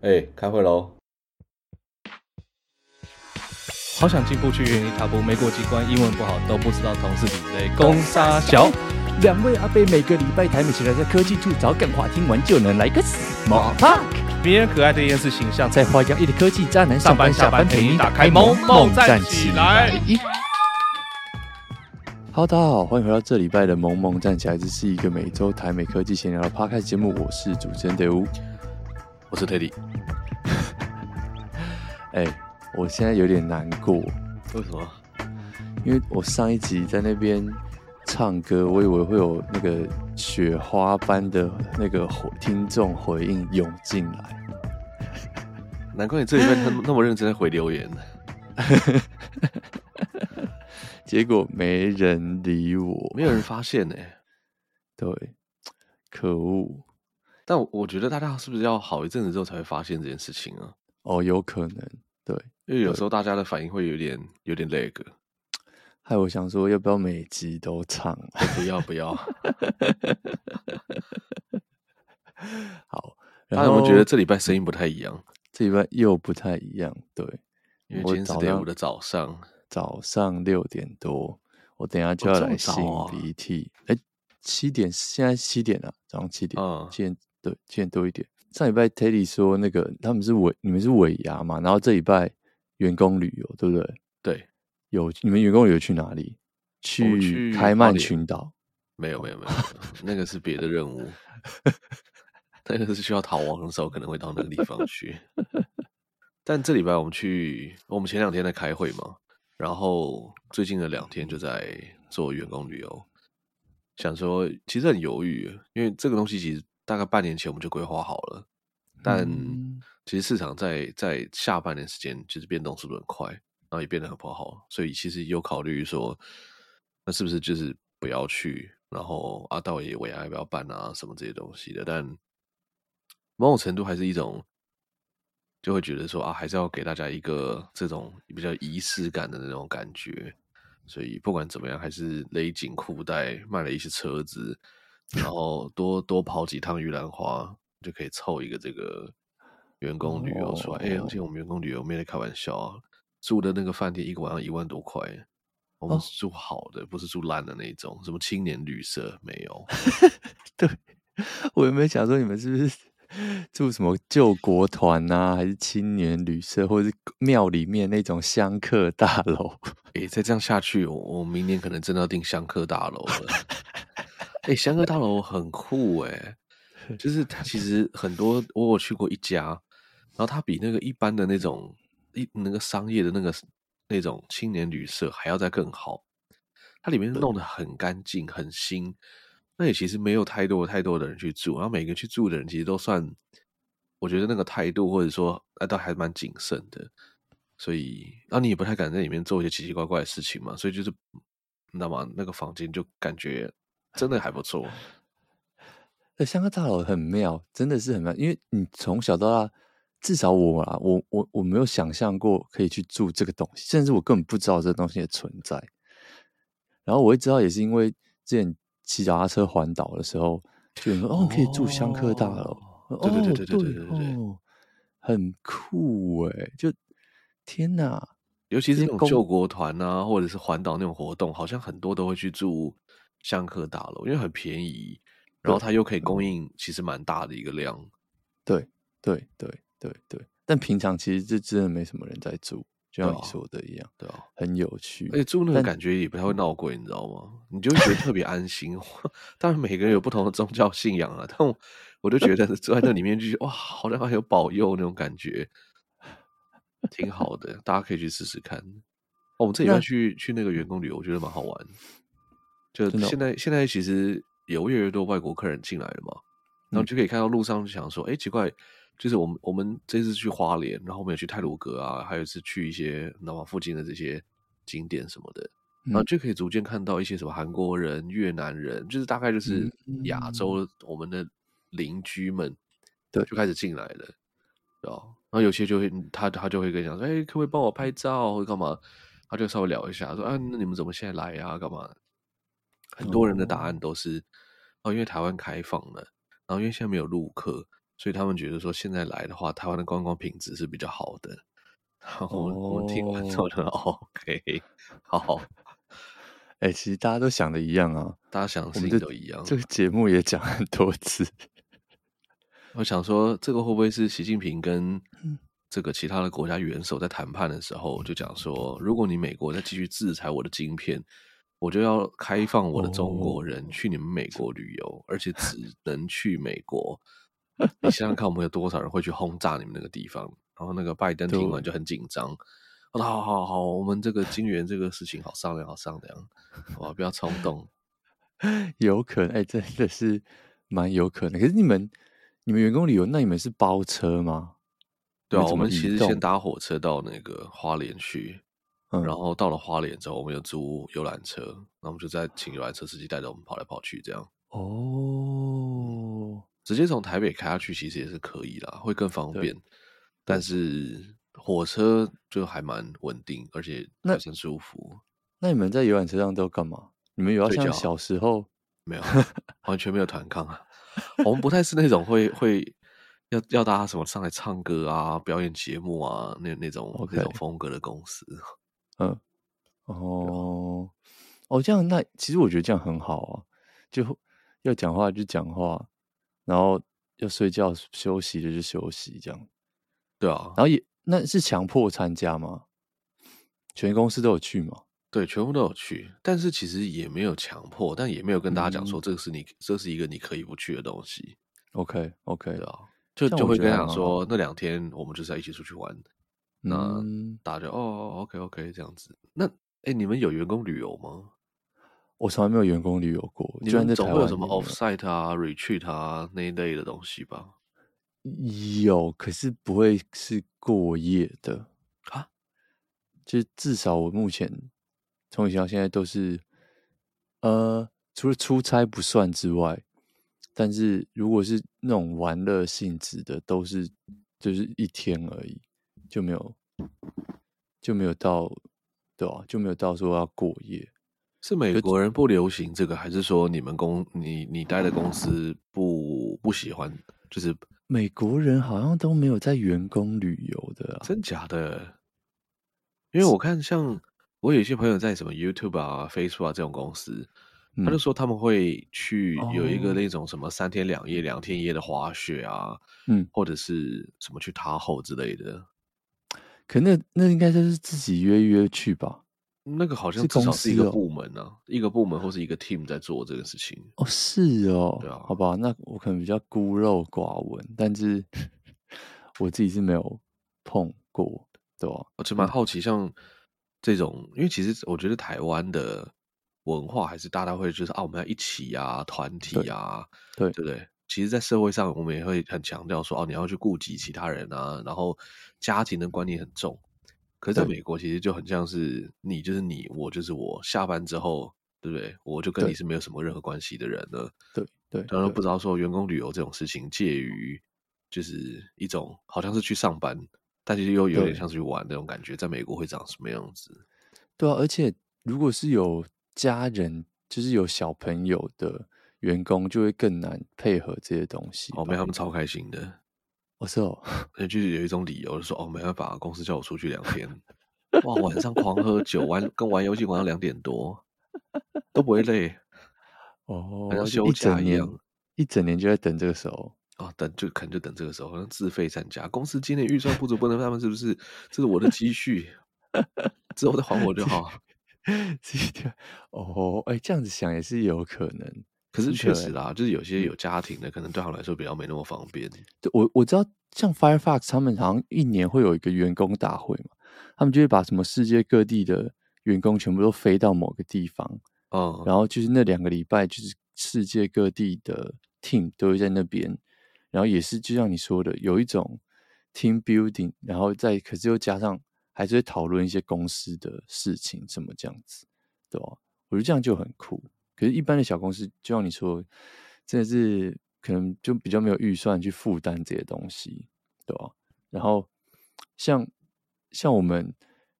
哎、欸，开会喽！好想进步去原地踏步，没过几关，英文不好都不知道同事比类。攻杀小两位阿贝每个礼拜台美起来在科技处找梗话，听完就能来个 small talk。迷人可爱的厌世形象，在花样一的科技渣男上班下班陪你打开萌萌站起来。Hello，大家好，欢迎回到这礼拜的萌萌站起来。这是一个每周台美科技闲聊的 podcast 节目，我是主持人德乌。我是 Teddy，哎、欸，我现在有点难过。为什么？因为我上一集在那边唱歌，我以为会有那个雪花般的那个听众回应涌进来。难怪你这礼拜那么那么认真在回留言呢。结果没人理我，没有人发现呢、欸。对，可恶。但我觉得大家是不是要好一阵子之后才会发现这件事情啊？哦，有可能，对，因为有时候大家的反应会有点有点 lag。害我想说，要不要每集都唱？不要不要。好，大家有没有觉得这礼拜声音不太一样？这礼拜又不太一样，对，因为今天是礼拜五的早上，早上六点多，我等一下就要来擤鼻涕。哎、哦，七点，现在七点了，早上七点，嗯，七点。对，今天多一点。上礼拜 Teddy 说那个他们是尾，你们是尾牙嘛？然后这礼拜员工旅游，对不对？对，有你们员工旅游去哪里？去开曼群岛？没有，没有，没有，那个是别的任务。那个是需要逃亡的时候可能会到那个地方去。但这礼拜我们去，我们前两天在开会嘛，然后最近的两天就在做员工旅游。想说其实很犹豫，因为这个东西其实。大概半年前我们就规划好了，但其实市场在在下半年时间其实变动速度很快，然后也变得很不好，所以其实有考虑说，那是不是就是不要去，然后阿道也尾牙要不要办啊什么这些东西的？但某种程度还是一种，就会觉得说啊，还是要给大家一个这种比较仪式感的那种感觉，所以不管怎么样，还是勒紧裤带卖了一些车子。然后多多跑几趟玉兰花，就可以凑一个这个员工旅游出来。哎、oh. 欸，而且我们员工旅游没在开玩笑啊，住的那个饭店一个晚上一万多块，我们是住好的，oh. 不是住烂的那种，什么青年旅社没有。对，我有没有想说你们是不是 住什么救国团啊，还是青年旅社，或者是庙里面那种香客大楼？哎、欸，再这样下去，我我明年可能真的要订香客大楼了。哎、欸，香格大楼很酷哎，就是它其实很多，我有去过一家，然后它比那个一般的那种一那个商业的那个那种青年旅社还要再更好，它里面弄得很干净很新，那也其实没有太多太多的人去住，然后每个去住的人其实都算，我觉得那个态度或者说那倒还蛮谨慎的，所以然后你也不太敢在里面做一些奇奇怪怪的事情嘛，所以就是你知道吗？那个房间就感觉。真的还不错，呃，香客大楼很妙，真的是很妙。因为你从小到大，至少我啊，我我我没有想象过可以去住这个东西，甚至我根本不知道这个东西的存在。然后我会知道，也是因为之前骑脚踏车环岛的时候，就有人说哦，可以住香客大楼，对对对对对对对，对，哦，很酷哎！就天哪，尤其是那种救国团啊，或者是环岛那种活动，好像很多都会去住。香客大楼，因为很便宜，然后它又可以供应其实蛮大的一个量。对对对对对，但平常其实这真的没什么人在住，就像你说的一样，对啊，很有趣。而且住那个感觉也不太会闹鬼，你知道吗？你就会觉得特别安心。当然每个人有不同的宗教信仰啊，但我我就觉得 住在那里面就是哇，好像还有保佑那种感觉，挺好的。大家可以去试试看。哦，我们这礼拜去去那个员工旅游，我觉得蛮好玩。就现在，现在其实有越来越多外国客人进来了嘛，然后就可以看到路上就想说，哎、嗯，奇怪，就是我们我们这次去花莲，然后我们也去泰鲁阁啊，还有是去一些南华附近的这些景点什么的，然后就可以逐渐看到一些什么韩国人、越南人，就是大概就是亚洲我们的邻居们，对，就开始进来了？然后有些就会他他就会跟你讲说，哎，可不可以帮我拍照或者干嘛？他就稍微聊一下，说，啊，那你们怎么现在来呀？干嘛？很多人的答案都是哦，因为台湾开放了，然后因为现在没有陆客，所以他们觉得说现在来的话，台湾的观光品质是比较好的。然后我我们听完之后就 OK，好。哎、欸，其实大家都想的一样啊，大家想的事情都一样。这个节目也讲很多次。我想说，这个会不会是习近平跟这个其他的国家元首在谈判的时候就讲说，如果你美国再继续制裁我的晶片，我就要开放我的中国人去你们美国旅游，哦、而且只能去美国。你想想看，我们有多少人会去轰炸你们那个地方？然后那个拜登听完就很紧张。好好好，我们这个金元这个事情好商量，好商量，好吧，不要冲动。有可能，哎、欸，真的是蛮有可能。可是你们，你们员工旅游，那你们是包车吗？对啊，我们其实先搭火车到那个花莲去，嗯，然后到了花莲之后，我们有租游览车，那我们就再请游览车司机带着我们跑来跑去，这样。哦，直接从台北开下去其实也是可以啦，会更方便，但是。火车就还蛮稳定，而且还算舒服。那你们在游览车上都干嘛？你们有要像小时候没有，完全没有团抗啊。我们不太是那种会会要要大家什么上来唱歌啊、表演节目啊那那种.那种风格的公司。嗯，哦哦，这样那其实我觉得这样很好啊，就要讲话就讲话，然后要睡觉休息的就休息，这样。对啊，然后也。那是强迫参加吗？全公司都有去吗？对，全部都有去，但是其实也没有强迫，但也没有跟大家讲说这个是你，嗯、这是一个你可以不去的东西。OK，OK，对啊，就就会跟他讲说那两天我们就是要一起出去玩，嗯、那大家就哦，OK，OK，这样子。那哎，你们有员工旅游吗？我从来没有员工旅游过，你们总会有什么 offsite 啊、retreat 啊那一类的东西吧？有，可是不会是过夜的啊。就至少我目前从以前到现在都是，呃，除了出差不算之外，但是如果是那种玩乐性质的，都是就是一天而已，就没有就没有到，对啊，就没有到说要过夜。是美国人不流行这个，还是说你们公你你待的公司不不喜欢？就是。美国人好像都没有在员工旅游的啊，真假的？因为我看像我有一些朋友在什么 YouTube 啊、Facebook 啊这种公司，嗯、他就说他们会去有一个那种什么三天两夜、两天一夜的滑雪啊，嗯，或者是什么去塔后之类的。可那那应该就是自己约约去吧。那个好像至少是一个部门呢、啊，一个部门或是一个 team 在做这个事情。哦，是哦，对啊，好吧，那我可能比较孤陋寡闻，但是我自己是没有碰过，对吧、啊？我就蛮好奇，像这种，因为其实我觉得台湾的文化还是大家会就是啊，我们要一起啊，团体啊，对，对不对？其实，在社会上，我们也会很强调说，哦，你要去顾及其他人啊，然后家庭的观念很重。可是在美国，其实就很像是你就是你，我就是我。下班之后，对不对？我就跟你是没有什么任何关系的人了。对对，当然不知道说员工旅游这种事情，介于就是一种好像是去上班，但其实又有点像是去玩那种感觉。在美国会长什么样子？对啊，而且如果是有家人，就是有小朋友的员工，就会更难配合这些东西。哦，没他们超开心的。我说，就是有一种理由，就说哦，没办法，公司叫我出去两天，哇，晚上狂喝酒，玩跟玩游戏玩到两点多，都不会累，哦，好像休假一样，一整年就在等这个时候，哦，等就可能就等这个时候，好像自费参加，公司今年预算不足，不能他们是不是？这是我的积蓄，之后再还我就好。哦，哎，这样子想也是有可能。可是确实啦，就是有些有家庭的，可能对他们来说比较没那么方便。对，我我知道，像 Firefox 他们好像一年会有一个员工大会嘛，他们就会把什么世界各地的员工全部都飞到某个地方，嗯，然后就是那两个礼拜，就是世界各地的 team 都会在那边，然后也是就像你说的，有一种 team building，然后再可是又加上还是会讨论一些公司的事情，什么这样子，对吧？我觉得这样就很酷。可是，一般的小公司，就像你说，真的是可能就比较没有预算去负担这些东西，对吧？然后，像像我们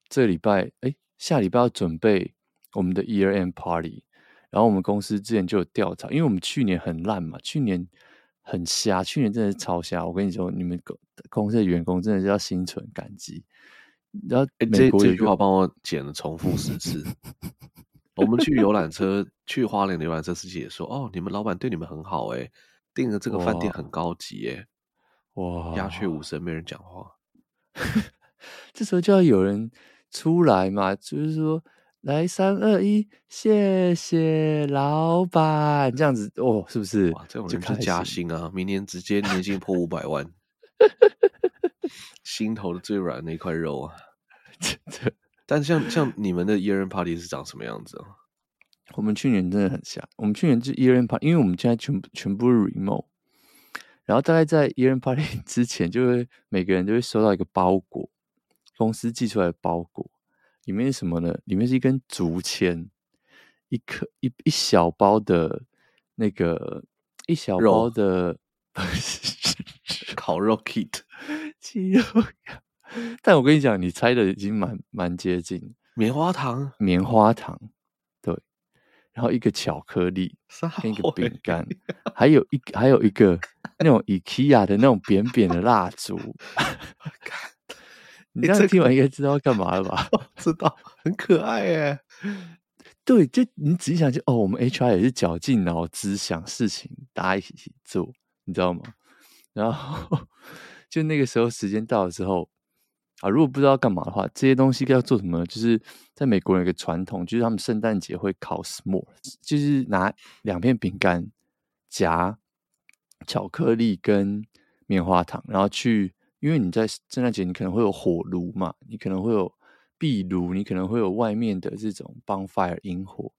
这礼拜，哎，下礼拜要准备我们的 Year End Party，然后我们公司之前就有调查，因为我们去年很烂嘛，去年很瞎，去年真的是超瞎。我跟你说，你们公公司的员工真的是要心存感激。然后这这句话帮我剪了重复十次。我们去游览车，去花莲的游览车司机也说：“哦，你们老板对你们很好诶，订的这个饭店很高级诶。”哇，鸦雀无声，没人讲话。这时候就要有人出来嘛，就是说。来三二一，谢谢老板，这样子哦，是不是？哇，这种人就加薪啊！明年直接年薪破五百万，心头的最软那块肉啊！真的。但像像你们的 year end party 是长什么样子啊？我们去年真的很像，我们去年就 year end party，因为我们现在全部全部是 remote，然后大概在 year end party 之前，就会每个人都会收到一个包裹，公司寄出来的包裹。里面是什么呢？里面是一根竹签，一颗一一小包的那个一小包的 肉烤肉 kit，鸡肉。但我跟你讲，你猜的已经蛮蛮接近。棉花糖，棉花糖，对。然后一个巧克力，跟一个饼干，还有一还有一个那种 IKEA 的那种扁扁的蜡烛。你刚才听完应该知道要干嘛了吧？知道，很可爱耶。对，就你仔细想，就哦，我们 HR 也是绞尽脑汁想事情，大家一起去做，你知道吗？然后就那个时候时间到的时候啊，如果不知道干嘛的话，这些东西要做什么呢？就是在美国有一个传统，就是他们圣诞节会烤 s'more，就是拿两片饼干夹巧克力跟棉花糖，然后去。因为你在圣诞节，你可能会有火炉嘛，你可能会有壁炉，你可能会有外面的这种 bonfire 萤火，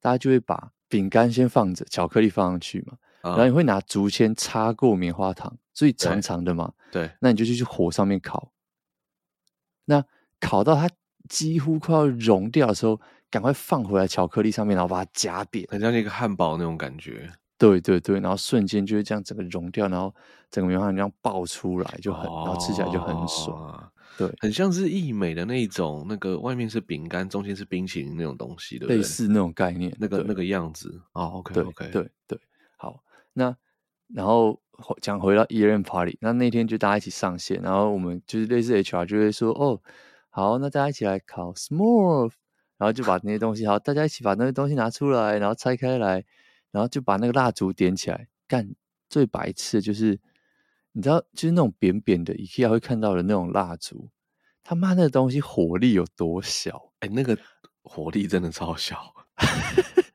大家就会把饼干先放着，巧克力放上去嘛，嗯、然后你会拿竹签插过棉花糖，所以长长的嘛，对，那你就去火上面烤，那烤到它几乎快要融掉的时候，赶快放回来巧克力上面，然后把它夹扁，很像那个汉堡那种感觉。对对对，然后瞬间就会这样整个融掉，然后整个棉花糖这样爆出来，就很，哦、然后吃起来就很爽。对，很像是意美的那种，那个外面是饼干，中间是冰淇淋那种东西，对不对？类似那种概念，那个那个样子。哦，OK 对 OK，对对，好，那然后讲回到 year end party，那那天就大家一起上线，然后我们就是类似 HR 就会说，哦，好，那大家一起来考 s'more，然后就把那些东西，好，大家一起把那些东西拿出来，然后拆开来。然后就把那个蜡烛点起来，干最白痴的就是，你知道，就是那种扁扁的，IKEA 会看到的那种蜡烛，他妈那个东西火力有多小？哎，那个火力真的超小。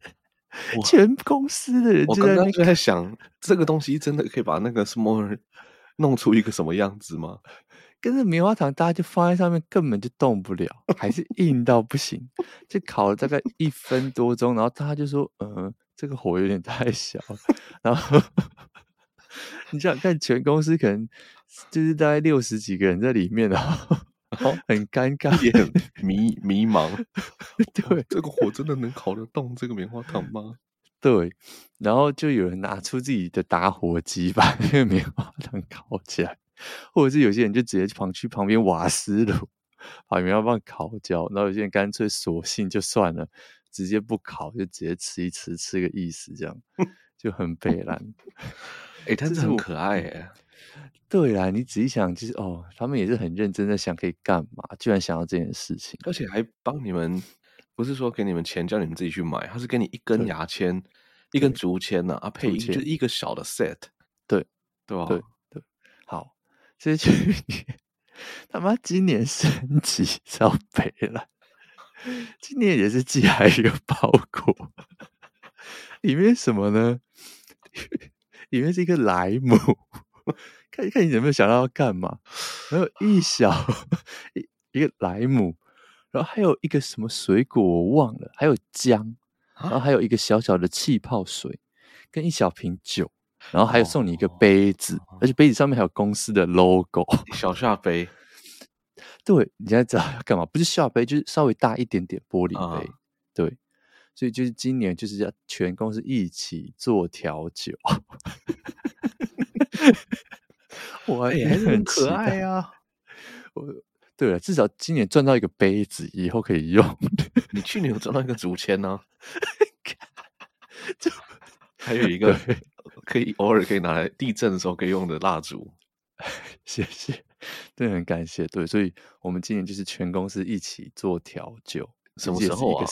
全公司的人就在、那个，我刚刚就在想，这个东西真的可以把那个 s'more 弄出一个什么样子吗？跟着棉花糖，大家就放在上面，根本就动不了，还是硬到不行。就烤了大概一分多钟，然后大家就说：“嗯、呃。”这个火有点太小，然后 你想看全公司可能就是大概六十几个人在里面，然后很尴尬，也很 迷迷茫。对，这个火真的能烤得动这个棉花糖吗？对，然后就有人拿出自己的打火机把那个棉花糖烤起来，或者是有些人就直接跑去旁边瓦斯炉把棉花棒烤焦，然后有些人干脆索性就算了。直接不烤，就直接吃一吃，吃个意思，这样就很北烂。哎、欸，但是很可爱哎。对啦，你仔细想，其实哦，他们也是很认真的想可以干嘛，居然想到这件事情，而且还帮你们，不是说给你们钱叫你们自己去买，他是给你一根牙签，一根竹签呢，啊，配一就一个小的 set，对对吧？对对，好，这去年他妈今年升级超赔了。今年也是寄来一个包裹，里面什么呢？里面是一个莱姆，看一看你有没有想到要干嘛？还有一小 一一个莱姆，然后还有一个什么水果我忘了，还有姜，然后还有一个小小的气泡水，跟一小瓶酒，然后还有送你一个杯子，而且杯子上面还有公司的 logo，小下杯。对，你现在知道要干嘛？不是下杯，就是稍微大一点点玻璃杯。Uh. 对，所以就是今年就是要全公司一起做调酒。我也很可爱啊！我对了，至少今年赚到一个杯子，以后可以用。你去年有赚到一个竹签呢？就 还有一个可以偶尔可以拿来地震的时候可以用的蜡烛。谢谢，对，很感谢。对，所以我们今年就是全公司一起做调酒。什么时候啊？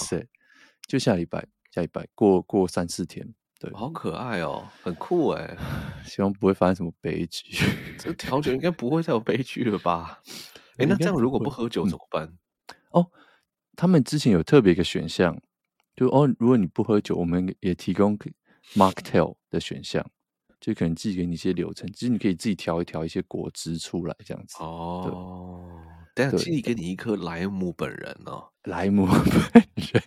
就下礼拜，下礼拜过过三四天。对，好可爱哦，很酷哎。希望不会发生什么悲剧。这调酒应该不会再有悲剧了吧？哎，那这样如果不喝酒怎么办？嗯、哦，他们之前有特别一个选项，就哦，如果你不喝酒，我们也提供 mocktail 的选项。就可能寄给你一些流程，其实你可以自己调一调一些果汁出来，这样子。哦，但是寄给你一颗莱姆本人哦，莱姆本人。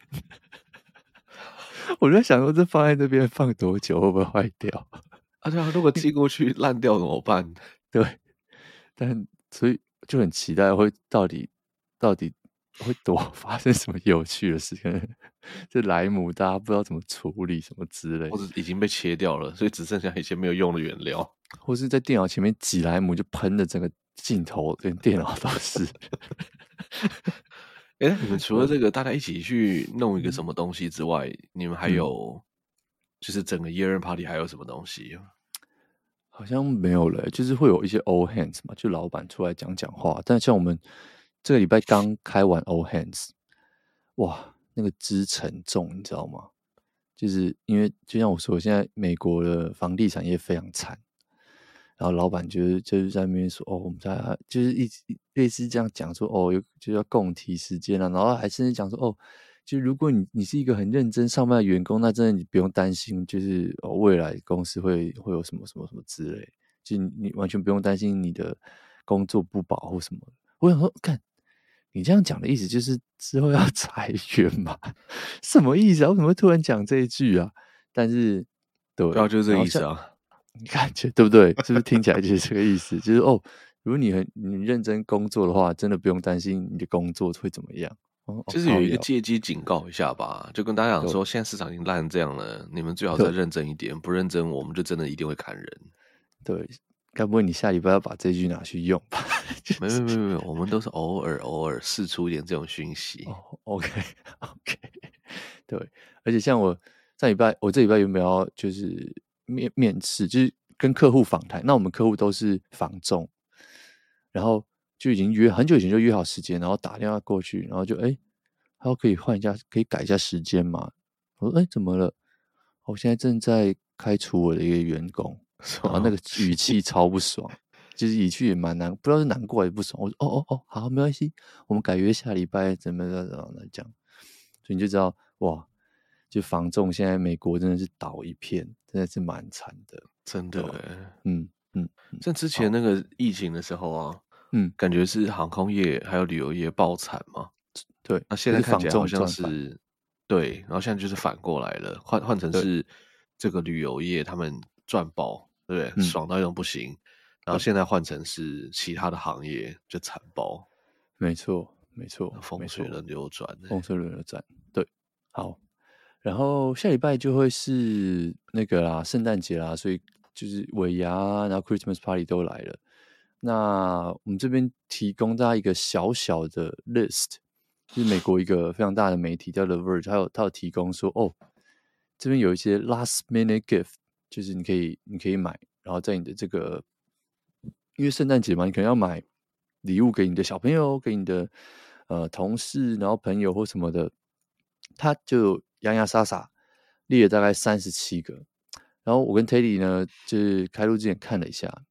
我在想说，这放在这边放多久会不会坏掉？啊，对啊，如果 寄过去烂掉怎么办？对，但所以就很期待会到底到底。会多 发生什么有趣的事？情这莱姆大家不知道怎么处理，什么之类，或者已经被切掉了，所以只剩下一些没有用的原料，或是在电脑前面挤莱姆就喷的整个镜头连电脑都是。哎、欸，你们除了这个大家一起去弄一个什么东西之外，你们还有就是整个 year end party 还有什么东西？好像没有了，就是会有一些 all hands 嘛，就老板出来讲讲话，但像我们。这个礼拜刚开完 All Hands，哇，那个之沉重，你知道吗？就是因为就像我说，现在美国的房地产业非常惨，然后老板就是就是在那边说，哦，我们在就是一直类似这样讲说，哦，有就要共体时间了，然后还甚至讲说，哦，就如果你你是一个很认真上班的员工，那真的你不用担心，就是哦未来公司会会有什么什么什么之类，就你，你完全不用担心你的工作不保或什么。我想说，看。你这样讲的意思就是之后要 裁员嘛？什么意思啊？为什么会突然讲这一句啊？但是，对，然后就是这个意思啊。你 感觉对不对？是不是听起来就是这个意思？就是哦，如果你很你认真工作的话，真的不用担心你的工作会怎么样。哦，就是有一个借机警告一下吧，就跟大家讲说，现在市场已经烂成这样了，你们最好再认真一点，不认真我们就真的一定会砍人。对。该不会你下礼拜要把这句拿去用吧？没有没有没有，我们都是偶尔偶尔试出一点这种讯息。Oh, OK OK，对，而且像我上礼拜，我这礼拜有没有就是面面试，就是跟客户访谈？那我们客户都是房仲，然后就已经约很久以前就约好时间，然后打电话过去，然后就哎，他说可以换一下，可以改一下时间嘛？我说哎，怎么了？我现在正在开除我的一个员工。然后那个语气超不爽，其实语气也蛮难，不知道是难过还是不爽。我说：“哦哦哦，好，没关系，我们改约下礼拜怎么怎么怎么讲。”所以你就知道，哇，就防重现在美国真的是倒一片，真的是蛮惨的，真的。嗯嗯，像之前那个疫情的时候啊，嗯，感觉是航空业还有旅游业爆惨嘛。对，那现在看起来好像是对，然后现在就是反过来了，换换成是这个旅游业他们赚爆。对，嗯、爽到一种不行，然后现在换成是其他的行业就惨爆，没错，没错，风水轮流转，风水轮流转，对，好，然后下礼拜就会是那个啦，圣诞节啦，所以就是尾牙，然后 Christmas Party 都来了，那我们这边提供大家一个小小的 list，就是美国一个非常大的媒体叫 The Verge，他有他有提供说，哦，这边有一些 last minute gift。就是你可以，你可以买，然后在你的这个，因为圣诞节嘛，你可能要买礼物给你的小朋友，给你的呃同事，然后朋友或什么的，他就洋洋洒洒列了大概三十七个，然后我跟 Teddy 呢，就是开录之前看了一下，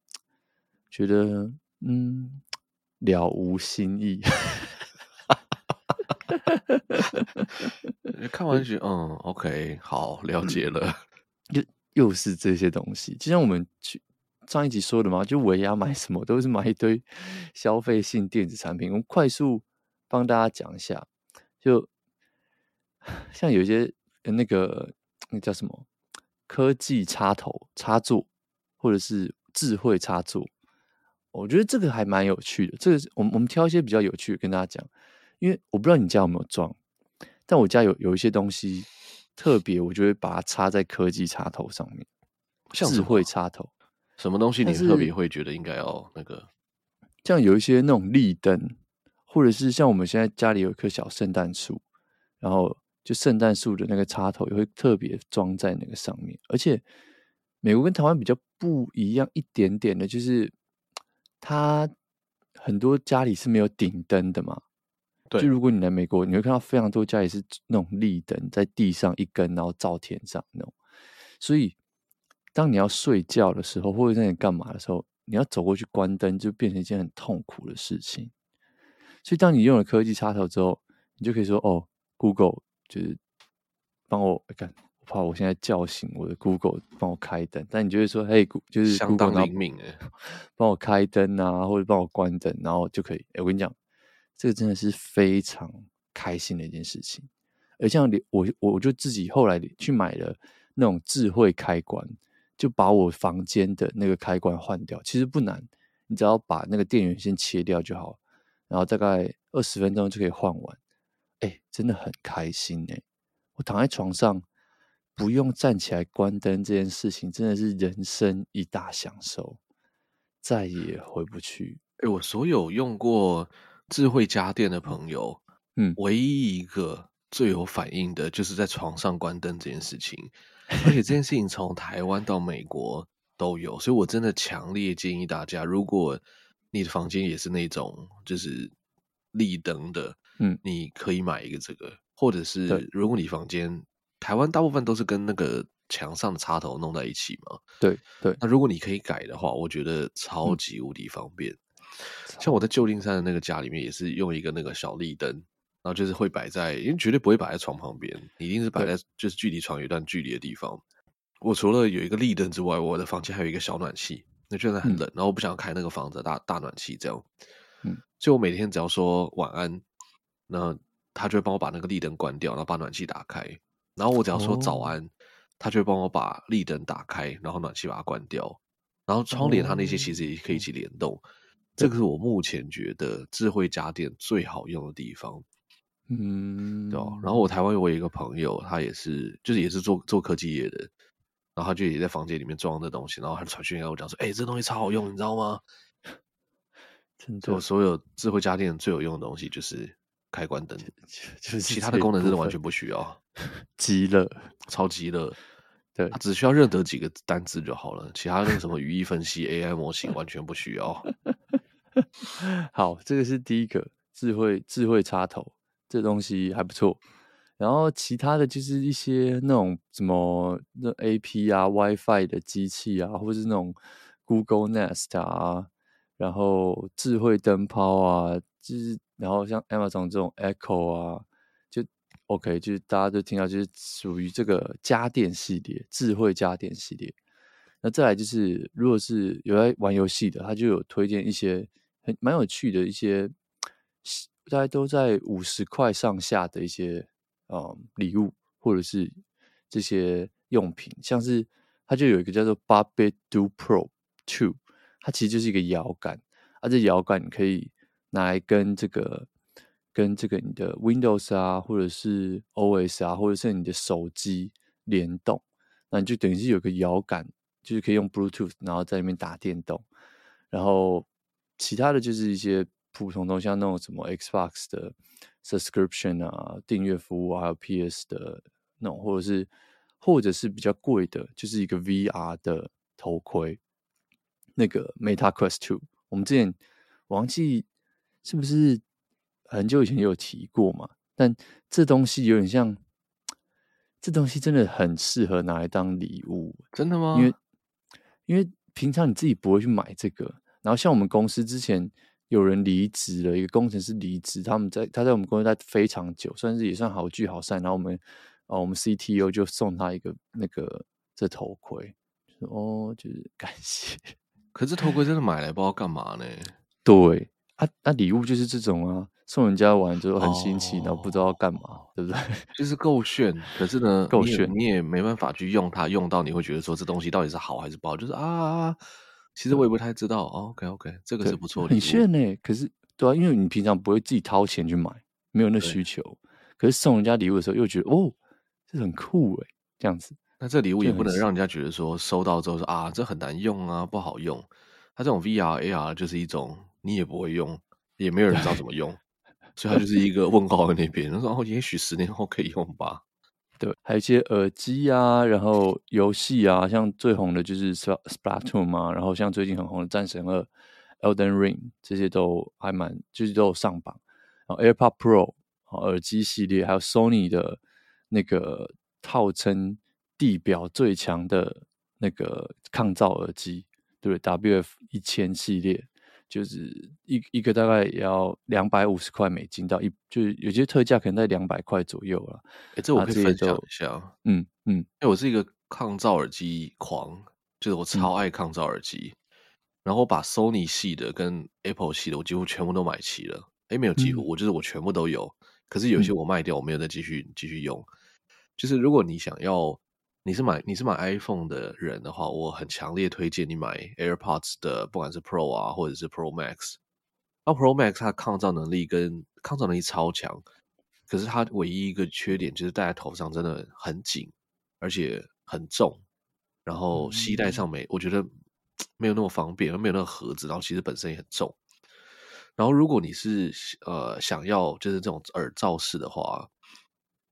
觉得嗯了无新意，看完就觉得嗯 OK 好了解了。又又是这些东西，就像我们去上一集说的嘛，就尾牙买什么都是买一堆消费性电子产品。我们快速帮大家讲一下，就像有一些那个那叫什么科技插头插座，或者是智慧插座，我觉得这个还蛮有趣的。这个我们我们挑一些比较有趣的跟大家讲，因为我不知道你家有没有装，但我家有有一些东西。特别，我就会把它插在科技插头上面，像智慧插头。什么东西你特别会觉得应该要那个？像有一些那种立灯，或者是像我们现在家里有一棵小圣诞树，然后就圣诞树的那个插头也会特别装在那个上面。而且美国跟台湾比较不一样一点点的，就是它很多家里是没有顶灯的嘛。对，就如果你来美国，你会看到非常多家里是那种立灯在地上一根，然后照天上那种。所以当你要睡觉的时候，或者在你干嘛的时候，你要走过去关灯，就变成一件很痛苦的事情。所以，当你用了科技插头之后，你就可以说：“哦，Google，就是帮我看，我怕我现在叫醒我的 Google 帮我开灯。”但你就会说：“嘿，就是 Google, 相当灵敏诶，帮我开灯啊，或者帮我关灯，然后就可以。”诶，我跟你讲，这个真的是非常开心的一件事情。而像我，我就自己后来去买了那种智慧开关，就把我房间的那个开关换掉。其实不难，你只要把那个电源先切掉就好。然后大概二十分钟就可以换完，哎，真的很开心哎！我躺在床上不用站起来关灯这件事情，真的是人生一大享受，再也回不去。哎，我所有用过智慧家电的朋友，嗯，唯一一个最有反应的就是在床上关灯这件事情，而且这件事情从台湾到美国都有，所以我真的强烈建议大家，如果你的房间也是那种就是立灯的，嗯，你可以买一个这个，或者是如果你房间台湾大部分都是跟那个墙上的插头弄在一起嘛，对对。那如果你可以改的话，我觉得超级无敌方便。嗯、像我在旧金山的那个家里面，也是用一个那个小立灯，然后就是会摆在，因为绝对不会摆在床旁边，一定是摆在就是距离床有一段距离的地方。我除了有一个立灯之外，我的房间还有一个小暖气。那真的很冷，嗯，然后我不想要开那个房子大大暖气这样，嗯，所以我每天只要说晚安，那他就会帮我把那个立灯关掉，然后把暖气打开，然后我只要说早安，哦，他就会帮我把立灯打开，然后暖气把它关掉，然后窗帘它那些其实也可以一起联动，哦，这个是我目前觉得智慧家电最好用的地方，嗯，对，然后我台湾有一个朋友，他也是就是也是做做科技业的。然后他就也在房间里面装这东西，然后他就传讯给我讲说：“哎、欸，这东西超好用，你知道吗？” 真的，我所有智慧家电最有用的东西就是开关灯，就是其他的功能真的完全不需要。极乐，超级乐，对，只需要认得几个单字就好了，其他那个什么语义分析、AI 模型完全不需要。好，这个是第一个智慧智慧插头，这东西还不错。然后其他的就是一些那种什么那 AP 啊、WiFi 的机器啊，或者是那种 Google Nest 啊，然后智慧灯泡啊，就是然后像 Amazon 这种 Echo 啊，就 OK，就是大家都听到就是属于这个家电系列、智慧家电系列。那再来就是，如果是有在玩游戏的，他就有推荐一些很蛮有趣的一些，大家都在五十块上下的一些。嗯，礼物或者是这些用品，像是它就有一个叫做 Barbie Do Pro Two，它其实就是一个摇杆，而、这摇杆你可以拿来跟这个跟这个你的 Windows 啊，或者是 OS 啊，或者是你的手机联动，那你就等于是有个摇杆，就是可以用 Bluetooth，然后在里面打电动，然后其他的就是一些普通东西，像那种什么 Xbox 的。subscription 啊，订阅服务啊，还有 PS 的那种，或者是或者是比较贵的，就是一个 VR 的头盔，那个 Meta Quest Two。我们之前忘记是不是很久以前有提过嘛？但这东西有点像，这东西真的很适合拿来当礼物。真的吗？因为因为平常你自己不会去买这个，然后像我们公司之前。有人离职了，一个工程师离职，他们在他在我们公司待非常久，算是也算好聚好散。然后我们，哦，我们 CTO 就送他一个那个这头盔，哦，就是感谢。可是头盔真的买来不知道干嘛呢？对，啊，那礼物就是这种啊，送人家玩就很新奇，哦，然后不知道干嘛，对不对？就是够炫，可是呢，够炫你，你也没办法去用它，用到你会觉得说这东西到底是好还是不好，就是啊。其实我也不太知道。哦、OK OK，这个是不错的，很炫呢。可是，对啊，因为你平常不会自己掏钱去买，没有那需求。可是送人家礼物的时候，又觉得哦，这很酷哎，这样子。那这礼物也不能让人家觉得说收到之后说啊，这很难用啊，不好用。它这种 VR AR 就是一种你也不会用，也没有人知道怎么用，所以它就是一个问号在那边。然后也许十年后可以用吧。对，还有一些耳机啊，然后游戏啊，像最红的就是 Splatoon 嘛，然后像最近很红的《战神二》、《Elden Ring》这些都还蛮，就是都有上榜。然后 AirPod Pro 耳机系列，还有 Sony 的那个号称地表最强的那个抗噪耳机，对，WF 一千系列。就是一一个大概也要两百五十块美金到一，就是有些特价可能在两百块左右了。哎、欸，这我可以分享一下。嗯嗯，因为我是一个抗噪耳机狂，就是我超爱抗噪耳机。嗯、然后我把 Sony 系的跟 Apple 系的，我几乎全部都买齐了。哎、欸，没有几乎，嗯、我就是我全部都有。可是有些我卖掉，我没有再继续继续用。就是如果你想要。你是买你是买 iPhone 的人的话，我很强烈推荐你买 AirPods 的，不管是 Pro 啊，或者是 Pro Max。那 Pro Max 它的抗噪能力跟抗噪能力超强，可是它唯一一个缺点就是戴在头上真的很紧，而且很重，然后携带上没，我觉得 没有那么方便，没有那个盒子，然后其实本身也很重。然后如果你是呃想要就是这种耳罩式的话。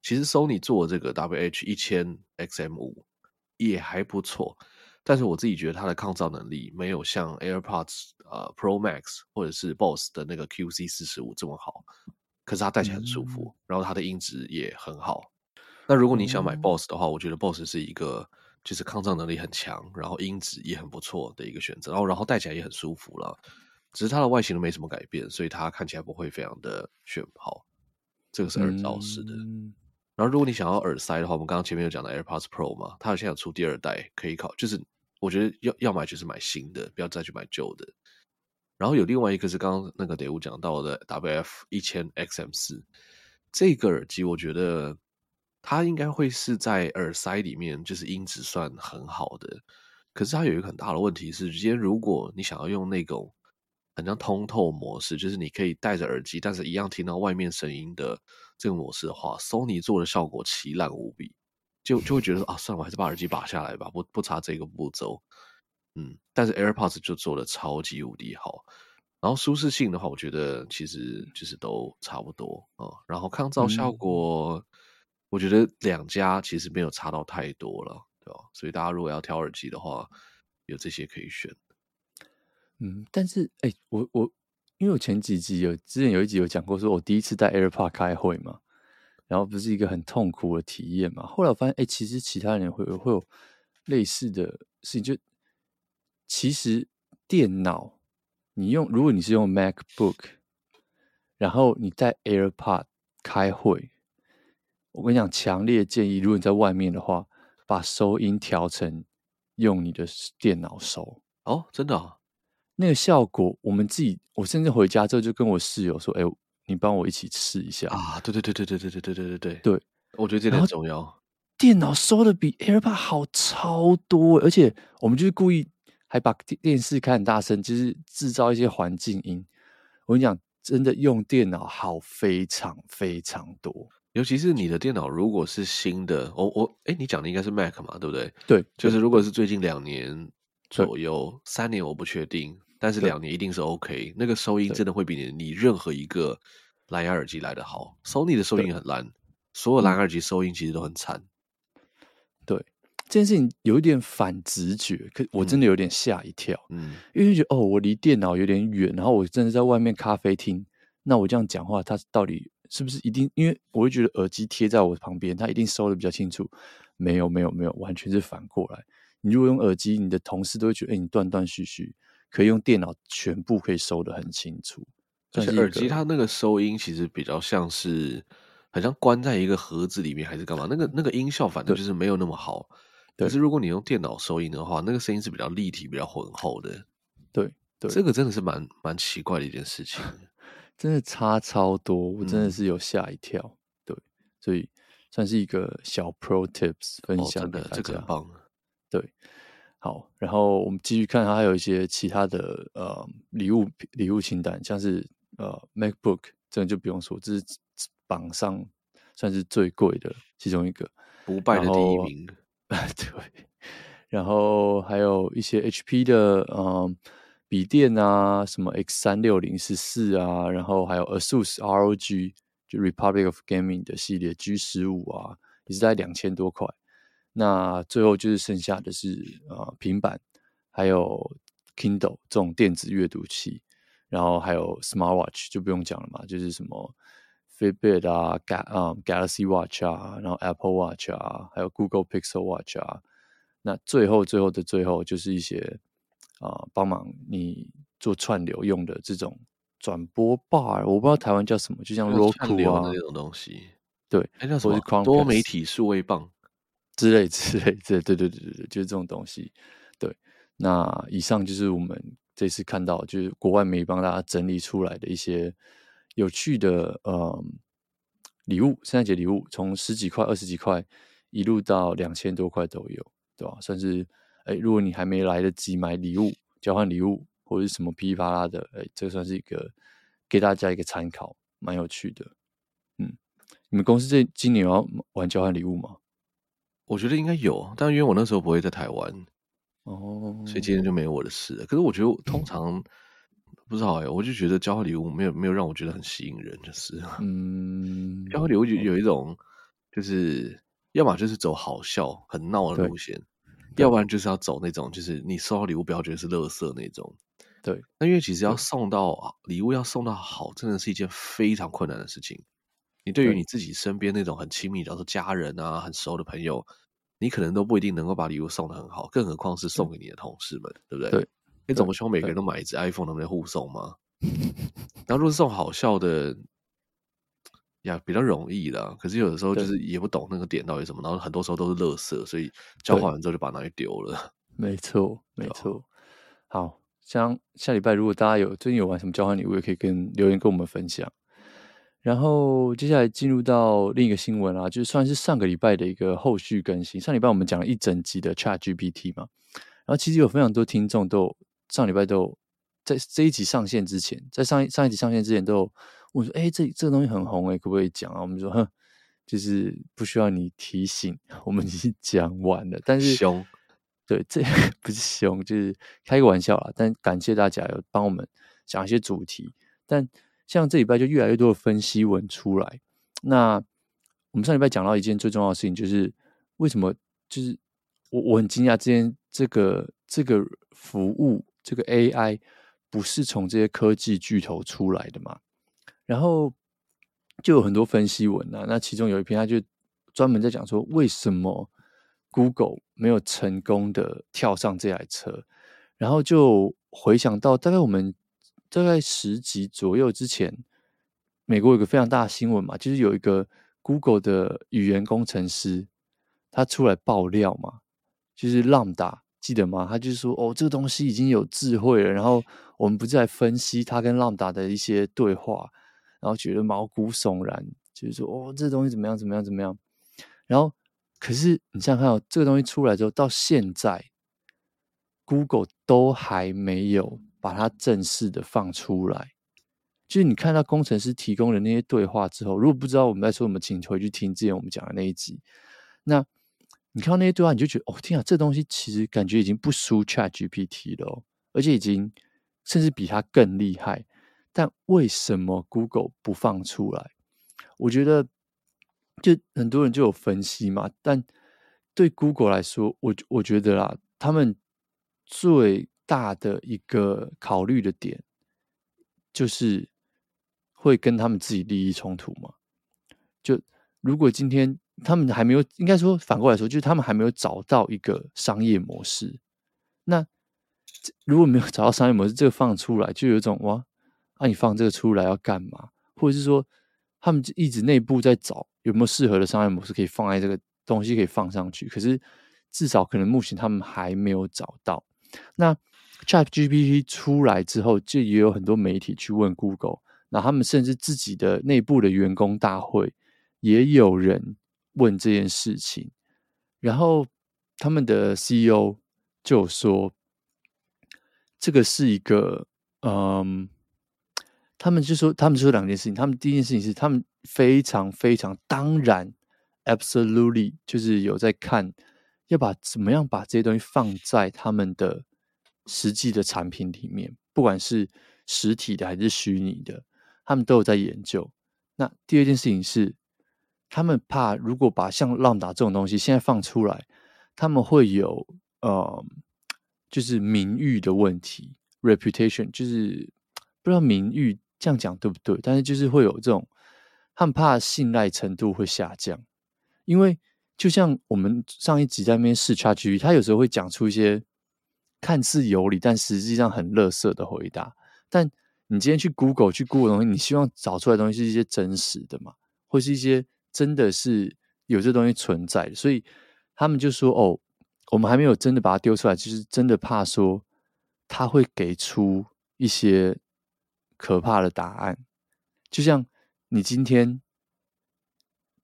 其实 Sony 做的这个 WH 一千 XM 五也还不错，但是我自己觉得它的抗噪能力没有像 AirPods 呃 Pro Max 或者是 BOSS 的那个 QC 四十五这么好。可是它戴起来很舒服，嗯、然后它的音质也很好。那如果你想买 BOSS 的话，嗯、我觉得 BOSS 是一个就是抗噪能力很强，然后音质也很不错的一个选择。然后然后戴起来也很舒服了，只是它的外形都没什么改变，所以它看起来不会非常的炫炮。这个是耳罩式的。嗯然后，如果你想要耳塞的话，我们刚刚前面有讲的 AirPods Pro 嘛，它现在有出第二代，可以考。就是我觉得要要买就是买新的，不要再去买旧的。然后有另外一个是刚刚那个 Dave 讲到的 WF 一千 XM 四这个耳机，我觉得它应该会是在耳塞里面就是音质算很好的。可是它有一个很大的问题是，今天如果你想要用那种很像通透模式，就是你可以戴着耳机，但是一样听到外面声音的。这个模式的话，Sony 做的效果奇烂无比，就就会觉得啊，算了，我还是把耳机拔下来吧，不不差这个步骤。嗯，但是 AirPods 就做的超级无敌好，然后舒适性的话，我觉得其实就是都差不多啊、嗯。然后抗噪效果，嗯、我觉得两家其实没有差到太多了，对吧？所以大家如果要挑耳机的话，有这些可以选。嗯，但是哎，我我。因为我前几集有之前有一集有讲过，说我第一次带 AirPod 开会嘛，然后不是一个很痛苦的体验嘛。后来我发现，哎，其实其他人会会有类似的事情，就其实电脑你用，如果你是用 MacBook，然后你带 AirPod 开会，我跟你讲，强烈建议，如果你在外面的话，把收音调成用你的电脑收哦，真的啊。那个效果，我们自己，我甚至回家之后就跟我室友说：“哎，你帮我一起试一下啊！”对对对对对对对对对对对，对，我觉得这点很重要。电脑收的比 AirPod 好超多，而且我们就是故意还把电电视开很大声，就是制造一些环境音。我跟你讲，真的用电脑好非常非常多，尤其是你的电脑如果是新的，我我哎，你讲的应该是 Mac 嘛，对不对？对，就是如果是最近两年左右，三年我不确定。但是两年一定是 OK，那个收音真的会比你你任何一个蓝牙耳机来的好。Sony 的收音很烂，所有蓝牙耳机收音其实都很惨。对，这件事情有一点反直觉，可我真的有点吓一跳。嗯，因为觉得哦，我离电脑有点远，然后我真的在外面咖啡厅，那我这样讲话，它到底是不是一定？因为我会觉得耳机贴在我旁边，它一定收的比较清楚。没有，没有，没有，完全是反过来。你如果用耳机，你的同事都会觉得，哎，你断断续续。可以用电脑全部可以收得很清楚，而且耳机它那个收音其实比较像是，好像关在一个盒子里面还是干嘛？那个那个音效反正就是没有那么好。可是如果你用电脑收音的话，那个声音是比较立体、比较浑厚的。对对，这个真的是蛮蛮奇怪的一件事情，真的差超多，我真的是有吓一跳。嗯、对，所以算是一个小 Pro Tips 分享的，这个很棒。对。好，然后我们继续看，它还有一些其他的呃礼物礼物清单，像是呃 MacBook，这个就不用说，这是榜上算是最贵的其中一个，不败的第一名。对，然后还有一些 HP 的呃笔电啊，什么 X 三六零十四啊，然后还有 ASUS ROG 就 Republic of Gaming 的系列 G 十五啊，也是在两千多块。那最后就是剩下的是呃平板，还有 Kindle 这种电子阅读器，然后还有 Smartwatch 就不用讲了嘛，就是什么 Fitbit 啊，Ga 啊 Galaxy Watch 啊，然后 Apple Watch 啊，还有 Google Pixel Watch 啊。那最后最后的最后就是一些。啊、呃，帮忙你做串流用的这种转播 bar，我不知道台湾叫什么，就像 Roku 啊那种东西，对，哎，叫什么多媒体数位棒之类 之类之类，对对对对对，就是这种东西。对，那以上就是我们这次看到，就是国外媒帮大家整理出来的一些有趣的呃礼物，圣诞节礼物，从十几块、二十几块一路到两千多块都有，对吧？算是。哎，如果你还没来得及买礼物、交换礼物或者是什么噼里啪啦的，哎，这算是一个给大家一个参考，蛮有趣的。嗯，你们公司这今年要玩交换礼物吗？我觉得应该有，但因为我那时候不会在台湾，哦，所以今天就没有我的事了。可是我觉得通常不知道哎，我就觉得交换礼物没有没有让我觉得很吸引人，就是嗯，交换礼物有有一种就是要么就是走好笑、很闹的路线。要不然就是要走那种，就是你收到礼物不要觉得是垃圾那种。对，那因为其实要送到礼物要送到好，真的是一件非常困难的事情。你对于你自己身边那种很亲密，比如说家人啊、很熟的朋友，你可能都不一定能够把礼物送的很好，更何况是送给你的同事们，对不对？对，你总不希望每个人都买一只 iPhone，能不能互送吗？然后如果是送好笑的。呀，比较容易啦。可是有的时候就是也不懂那个点到底什么，然后很多时候都是垃圾，所以交换完之后就把它拿去丢了。没错，没错。好，像下礼拜如果大家有最近有玩什么交换礼物，也可以跟留言跟我们分享。然后接下来进入到另一个新闻啊，就算是上个礼拜的一个后续更新。上礼拜我们讲了一整集的 ChatGPT 嘛，然后其实有非常多听众都有上礼拜都有在这一集上线之前，在上上一集上线之前都有。我说：“哎、欸，这这个东西很红哎，可不可以讲啊？”我们说：“哼，就是不需要你提醒，我们已经讲完了。”但是凶，对，这不是凶，就是开个玩笑啦。但感谢大家有帮我们讲一些主题。但像这礼拜就越来越多的分析文出来。那我们上礼拜讲到一件最重要的事情，就是为什么？就是我我很惊讶，这件这个这个服务这个 AI 不是从这些科技巨头出来的嘛？然后就有很多分析文啊，那其中有一篇他就专门在讲说，为什么 Google 没有成功的跳上这台车，然后就回想到大概我们大概十集左右之前，美国有个非常大的新闻嘛，就是有一个 Google 的语言工程师他出来爆料嘛，就是朗达记得吗？他就说哦，这个东西已经有智慧了，然后我们不是在分析他跟朗达的一些对话。然后觉得毛骨悚然，就是说，哦，这东西怎么样，怎么样，怎么样？然后，可是你想想看哦，这个东西出来之后，到现在，Google 都还没有把它正式的放出来。就是你看到工程师提供的那些对话之后，如果不知道我们在说什么，请回去听之前我们讲的那一集。那你看到那些对话，你就觉得，哦，天啊，这东西其实感觉已经不输 ChatGPT 了，而且已经甚至比它更厉害。但为什么 Google 不放出来？我觉得，就很多人就有分析嘛。但对 Google 来说，我我觉得啦，他们最大的一个考虑的点，就是会跟他们自己利益冲突吗。就如果今天他们还没有，应该说反过来说，就是他们还没有找到一个商业模式。那如果没有找到商业模式，这个放出来就有一种哇。那、啊、你放这个出来要干嘛？或者是说，他们一直内部在找有没有适合的商业模式可以放在这个东西可以放上去？可是至少可能目前他们还没有找到。那 ChatGPT 出来之后，就也有很多媒体去问 Google，那他们甚至自己的内部的员工大会也有人问这件事情，然后他们的 CEO 就说，这个是一个嗯。他们就说，他们说两件事情。他们第一件事情是，他们非常非常当然，absolutely，就是有在看，要把怎么样把这些东西放在他们的实际的产品里面。不管是实体的还是虚拟的，他们都有在研究。那第二件事情是，他们怕如果把像 Lambda 这种东西现在放出来，他们会有呃，就是名誉的问题，reputation，就是不知道名誉这样讲对不对？但是就是会有这种，他们怕信赖程度会下降，因为就像我们上一集在那边试 ChatGPT，他有时候会讲出一些看似有理，但实际上很垃圾的回答。但你今天去 Google 去 Google 东西，你希望找出来的东西是一些真实的嘛，或是一些真的是有这东西存在的，所以他们就说：“哦，我们还没有真的把它丢出来，就是真的怕说他会给出一些可怕的答案。”就像你今天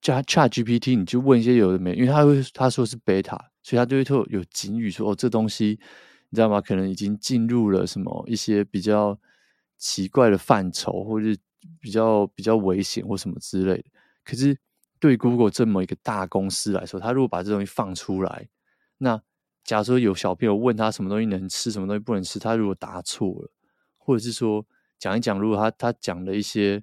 加 ChatGPT，你就问一些有的没，因为他会他说是 beta，所以他就会特有警语说：“哦，这东西你知道吗？可能已经进入了什么一些比较。”奇怪的范畴，或是比较比较危险或什么之类的。可是对 Google 这么一个大公司来说，他如果把这东西放出来，那假如说有小朋友问他什么东西能吃，什么东西不能吃，他如果答错了，或者是说讲一讲，如果他他讲了一些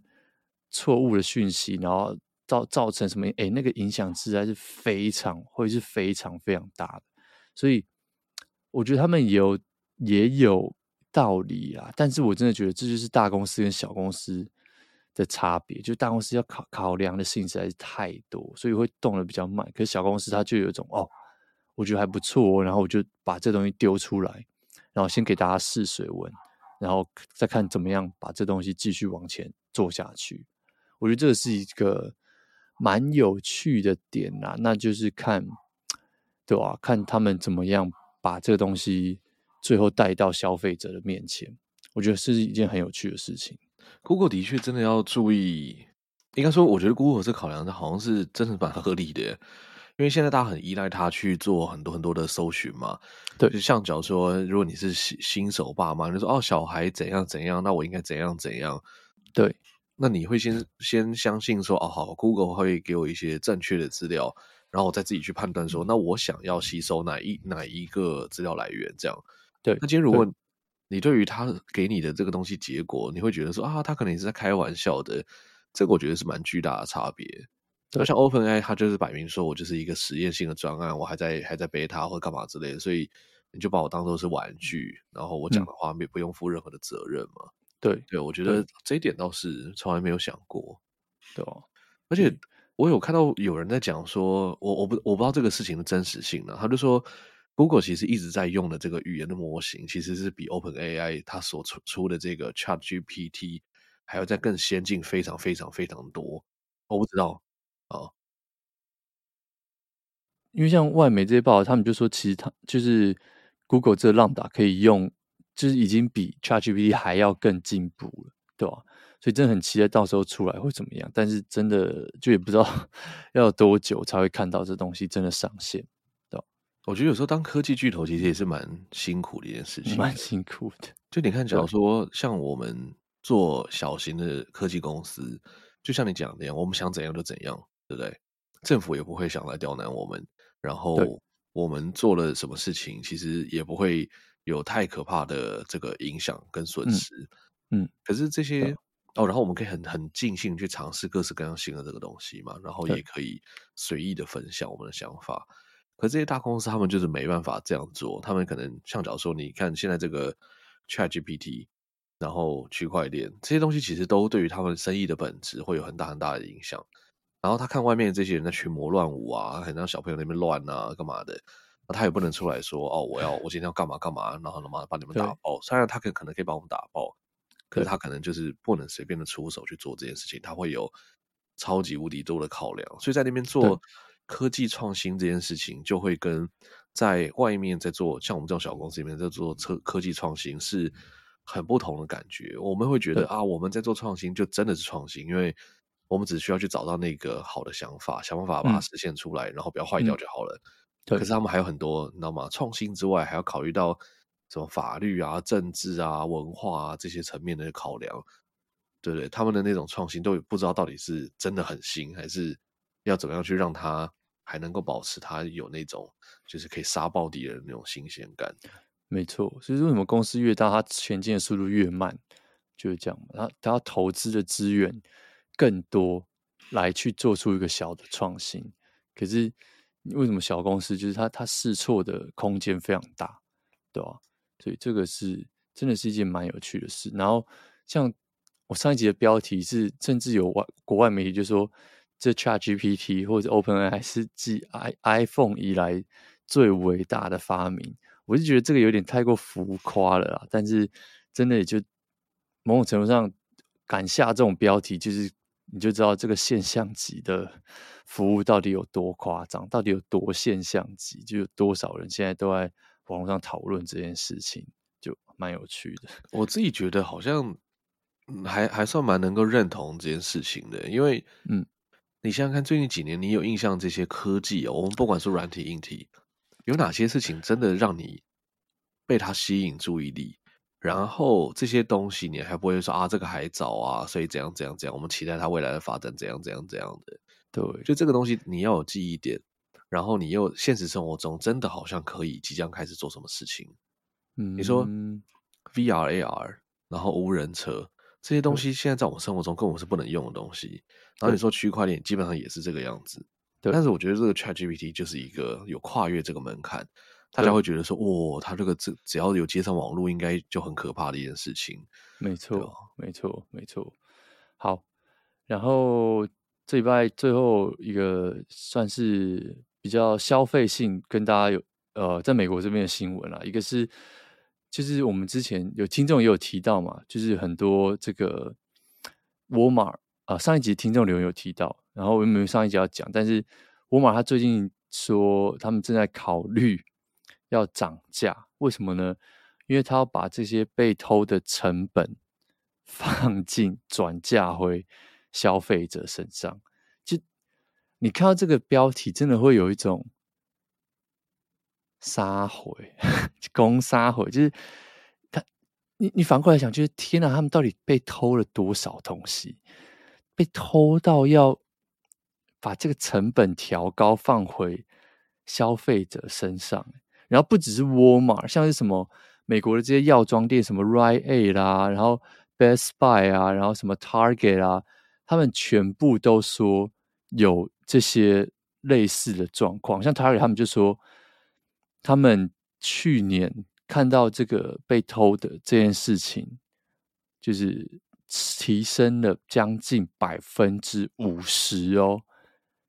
错误的讯息，然后造造成什么，哎，那个影响实在是非常，会是非常非常大的。所以我觉得他们也有也有。道理啊，但是我真的觉得这就是大公司跟小公司的差别，就大公司要考考量的事情实在是太多，所以会动得比较慢。可是小公司它就有一种哦，我觉得还不错，然后我就把这东西丢出来，然后先给大家试水温，然后再看怎么样把这东西继续往前做下去。我觉得这是一个蛮有趣的点呐，那就是看，对吧？看他们怎么样把这个东西。最后带到消费者的面前，我觉得是一件很有趣的事情。Google 的确真的要注意，应该说，我觉得 Google 这考量的好像是真的蛮合理的，因为现在大家很依赖它去做很多很多的搜寻嘛。对，就像假如说，如果你是新新手爸妈，你说哦，小孩怎样怎样，那我应该怎样怎样？对，那你会先先相信说，哦，好，Google 会给我一些正确的资料，然后我再自己去判断说，那我想要吸收哪一哪一个资料来源，这样。对，那今天如果你对于他给你的这个东西结果，你会觉得说啊，他可能也是在开玩笑的，这个我觉得是蛮巨大的差别。就像 OpenAI，它就是摆明说我就是一个实验性的专案，我还在还在 beta 或干嘛之类的，所以你就把我当做是玩具，然后我讲的话也不用负任何的责任嘛。对、嗯、对，我觉得这一点倒是从来没有想过。对哦，而且我有看到有人在讲说，我我不我不知道这个事情的真实性呢，他就说。Google 其实一直在用的这个语言的模型，其实是比 OpenAI 它所出出的这个 ChatGPT 还要再更先进，非常非常非常多。我不知道啊，因为像外媒这些报道，他们就说，其实它就是 Google 这浪打可以用，就是已经比 ChatGPT 还要更进步了，对吧？所以真的很期待到时候出来会怎么样。但是真的就也不知道 要多久才会看到这东西真的上线。我觉得有时候当科技巨头其实也是蛮辛苦的一件事情，蛮辛苦的。就你看，假如说像我们做小型的科技公司，就像你讲的那样，我们想怎样就怎样，对不对？政府也不会想来刁难我们，然后我们做了什么事情，其实也不会有太可怕的这个影响跟损失。嗯，嗯，可是这些哦，然后我们可以很很尽兴去尝试各式各样新的这个东西嘛，然后也可以随意的分享我们的想法。可这些大公司，他们就是没办法这样做。他们可能像假如说，你看现在这个 ChatGPT，然后区块链这些东西，其实都对于他们生意的本质会有很大很大的影响。然后他看外面的这些人在群魔乱舞啊，很让小朋友那边乱啊，干嘛的，他也不能出来说哦，我要我今天要干嘛干嘛，然后他妈把你们打爆。虽然他可可能可以把我们打爆，可是他可能就是不能随便的出手去做这件事情，他会有超级无敌多的考量。所以在那边做。科技创新这件事情，就会跟在外面在做，像我们这种小公司里面在做科科技创新是很不同的感觉。我们会觉得啊，我们在做创新就真的是创新，因为我们只需要去找到那个好的想法，想办法把它实现出来，嗯、然后不要坏掉就好了。可是他们还有很多，你知道吗？创新之外，还要考虑到什么法律啊、政治啊、文化啊这些层面的考量。对不对，他们的那种创新都不知道到底是真的很新还是。要怎么样去让它还能够保持它有那种就是可以杀爆敌人的那种新鲜感？没错，所以说为什么公司越大，它前进的速度越慢，就是这样。它它投资的资源更多，来去做出一个小的创新。可是为什么小公司就是它它试错的空间非常大，对吧？所以这个是真的是一件蛮有趣的事。然后像我上一集的标题是，甚至有外国外媒体就说，这 ChatGPT 或者 OpenAI 是继 i iPhone 以来最伟大的发明。我就觉得这个有点太过浮夸了啦。但是真的也就某种程度上敢下这种标题，就是你就知道这个现象级的服务到底有多夸张，到底有多现象级，就有多少人现在都在网络上讨论这件事情，就蛮有趣的。我自己觉得好像还还算蛮能够认同这件事情的，因为嗯。你想想看，最近几年你有印象这些科技哦？我们不管是软体、硬体，有哪些事情真的让你被它吸引注意力？然后这些东西你还不会说啊，这个还早啊，所以怎样怎样怎样？我们期待它未来的发展怎样怎样怎样的？对，就这个东西你要有记忆点，然后你又现实生活中真的好像可以即将开始做什么事情？嗯，你说 VR、AR，然后无人车。这些东西现在在我们生活中根本是不能用的东西。然后你说区块链基本上也是这个样子。对。但是我觉得这个 ChatGPT 就是一个有跨越这个门槛，大家会觉得说，哦，它这个只只要有接上网络，应该就很可怕的一件事情。没错，没错，没错。好，然后这礼拜最后一个算是比较消费性，跟大家有呃，在美国这边的新闻啦，一个是。就是我们之前有听众也有提到嘛，就是很多这个沃尔玛啊，上一集听众留言有提到，然后我们上一集要讲，但是沃尔玛他最近说他们正在考虑要涨价，为什么呢？因为他要把这些被偷的成本 放进转嫁回消费者身上。你看到这个标题，真的会有一种。杀回，攻杀回，就是他，你你反过来想，就是天哪，他们到底被偷了多少东西？被偷到要把这个成本调高，放回消费者身上。然后不只是沃尔玛，像是什么美国的这些药妆店，什么 Rite Aid 啦，然后 Best Buy 啊，然后什么 Target 啊，他们全部都说有这些类似的状况。像 Target，他们就说。他们去年看到这个被偷的这件事情，就是提升了将近百分之五十哦，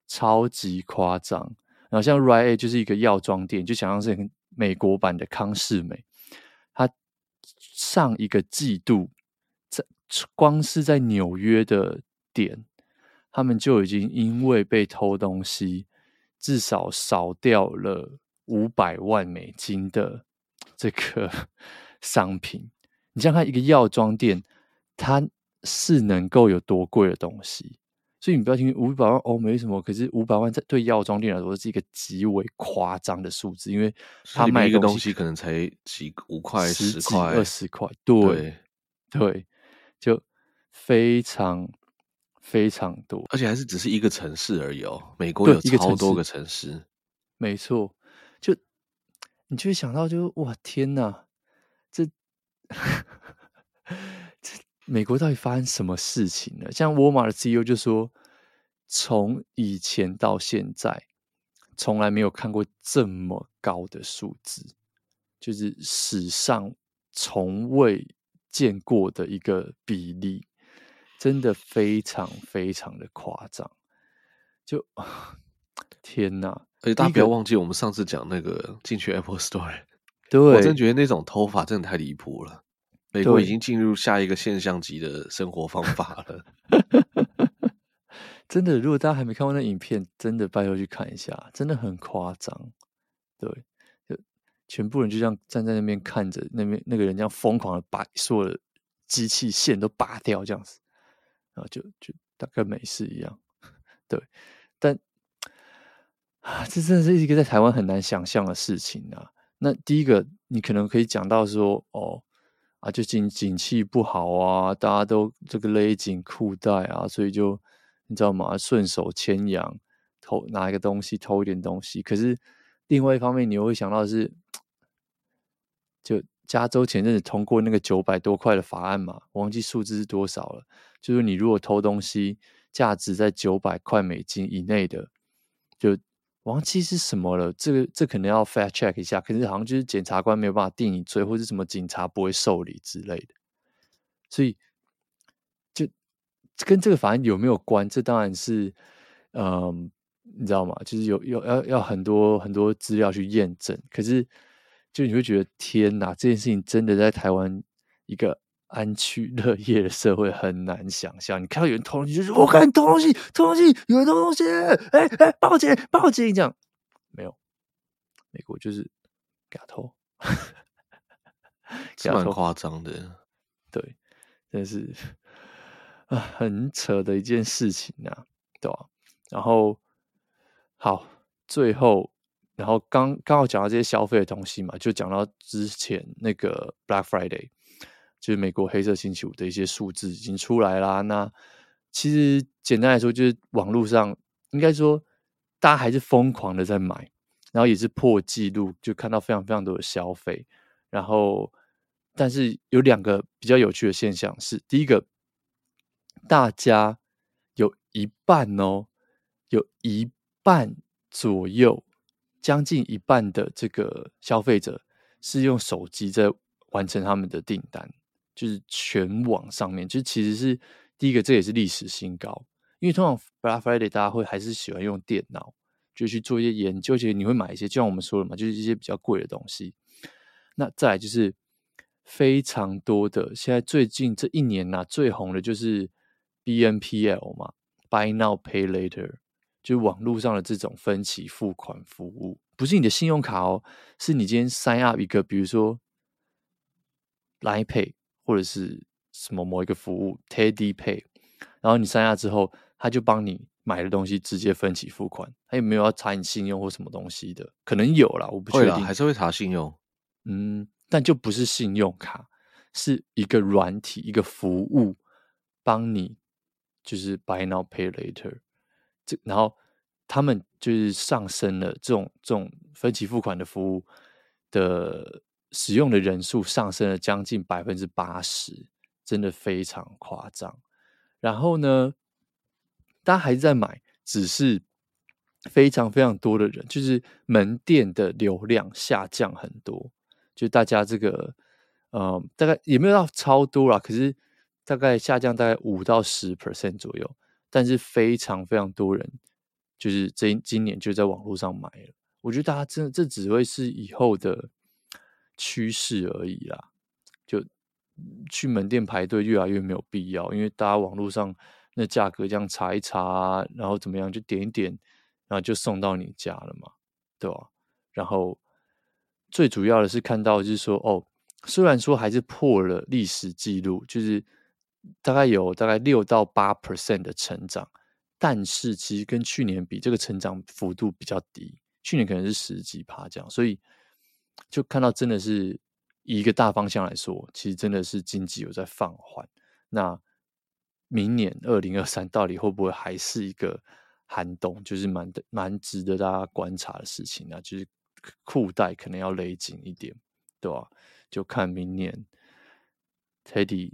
超级夸张。然后像 Ria 就是一个药妆店，就想象是美国版的康是美。它上一个季度在光是在纽约的店，他们就已经因为被偷东西，至少少掉了。五百万美金的 这个 商品，你想看一个药妆店，它是能够有多贵的东西？所以你不要听五百万哦，没什么。可是五百万在对药妆店来说是一个极为夸张的数字，因为他卖一个东西可能才几五块、十块、二十块，对对，就非常非常多，而且还是只是一个城市而已哦。美国有超多个城市，没错。就你就会想到就，就哇天哪，这 这美国到底发生什么事情了？像沃尔玛的 CEO 就说，从以前到现在，从来没有看过这么高的数字，就是史上从未见过的一个比例，真的非常非常的夸张。就天哪！而且大家不要忘记，我们上次讲那个进去 Apple Store，对，我真觉得那种偷法真的太离谱了。美国已经进入下一个现象级的生活方法了。真的，如果大家还没看过那影片，真的拜托去看一下，真的很夸张。对，就全部人就这样站在那边看着，那边那个人这样疯狂的把所有的机器线都拔掉，这样子，然后就就大概没事一样。对，但。啊，这真的是一个在台湾很难想象的事情啊！那第一个，你可能可以讲到说，哦，啊，就景景气不好啊，大家都这个勒紧裤带啊，所以就你知道吗？顺手牵羊，偷拿一个东西，偷一点东西。可是另外一方面，你又会想到是，就加州前阵子通过那个九百多块的法案嘛，忘记数字是多少了。就是你如果偷东西，价值在九百块美金以内的，就忘记是什么了。这个这可能要 fact check 一下。可是好像就是检察官没有办法定你罪，或者什么警察不会受理之类的。所以就跟这个法案有没有关？这当然是，嗯，你知道吗？就是有有要要很多很多资料去验证。可是。就你会觉得天哪，这件事情真的在台湾一个安居乐业的社会很难想象。你看到有人偷东西，就是我看偷东西，偷东西，有人偷东西，哎哎，报警报警！这样没有，美国就是给他偷，是蛮夸张的。对，真是啊，很扯的一件事情啊，对吧？然后好，最后。然后刚刚好讲到这些消费的东西嘛，就讲到之前那个 Black Friday，就是美国黑色星期五的一些数字已经出来啦。那其实简单来说，就是网络上应该说大家还是疯狂的在买，然后也是破纪录，就看到非常非常多的消费。然后，但是有两个比较有趣的现象是：第一个，大家有一半哦，有一半左右。将近一半的这个消费者是用手机在完成他们的订单，就是全网上面，就其实是第一个，这也是历史新高。因为通常 Black Friday 大家会还是喜欢用电脑，就去做一些研究，而且你会买一些，就像我们说的嘛，就是一些比较贵的东西。那再来就是非常多的，现在最近这一年呐、啊，最红的就是 BNPL 嘛，Buy Now Pay Later。就网络上的这种分期付款服务，不是你的信用卡哦，是你今天 sign up 一个，比如说 Line Pay 或者是什么某一个服务 Teddy Pay，然后你 sign up 之后，他就帮你买的东西直接分期付款，他有没有要查你信用或什么东西的？可能有啦，我不确定，还是会查信用，嗯，但就不是信用卡，是一个软体一个服务帮你，就是 Buy Now Pay Later。这然后他们就是上升了这种这种分期付款的服务的使用的人数上升了将近百分之八十，真的非常夸张。然后呢，大家还是在买，只是非常非常多的人，就是门店的流量下降很多。就大家这个，呃，大概也没有到超多啦，可是大概下降大概五到十 percent 左右。但是非常非常多人，就是这今年就在网络上买了。我觉得大家真的这只会是以后的趋势而已啦。就去门店排队越来越没有必要，因为大家网络上那价格这样查一查，然后怎么样就点一点，然后就送到你家了嘛，对吧？然后最主要的是看到就是说，哦，虽然说还是破了历史记录，就是。大概有大概六到八 percent 的成长，但是其实跟去年比，这个成长幅度比较低。去年可能是十几趴这样，所以就看到真的是一个大方向来说，其实真的是经济有在放缓。那明年二零二三到底会不会还是一个寒冬，就是蛮蛮值得大家观察的事情啊。就是裤带可能要勒紧一点，对吧？就看明年 Teddy。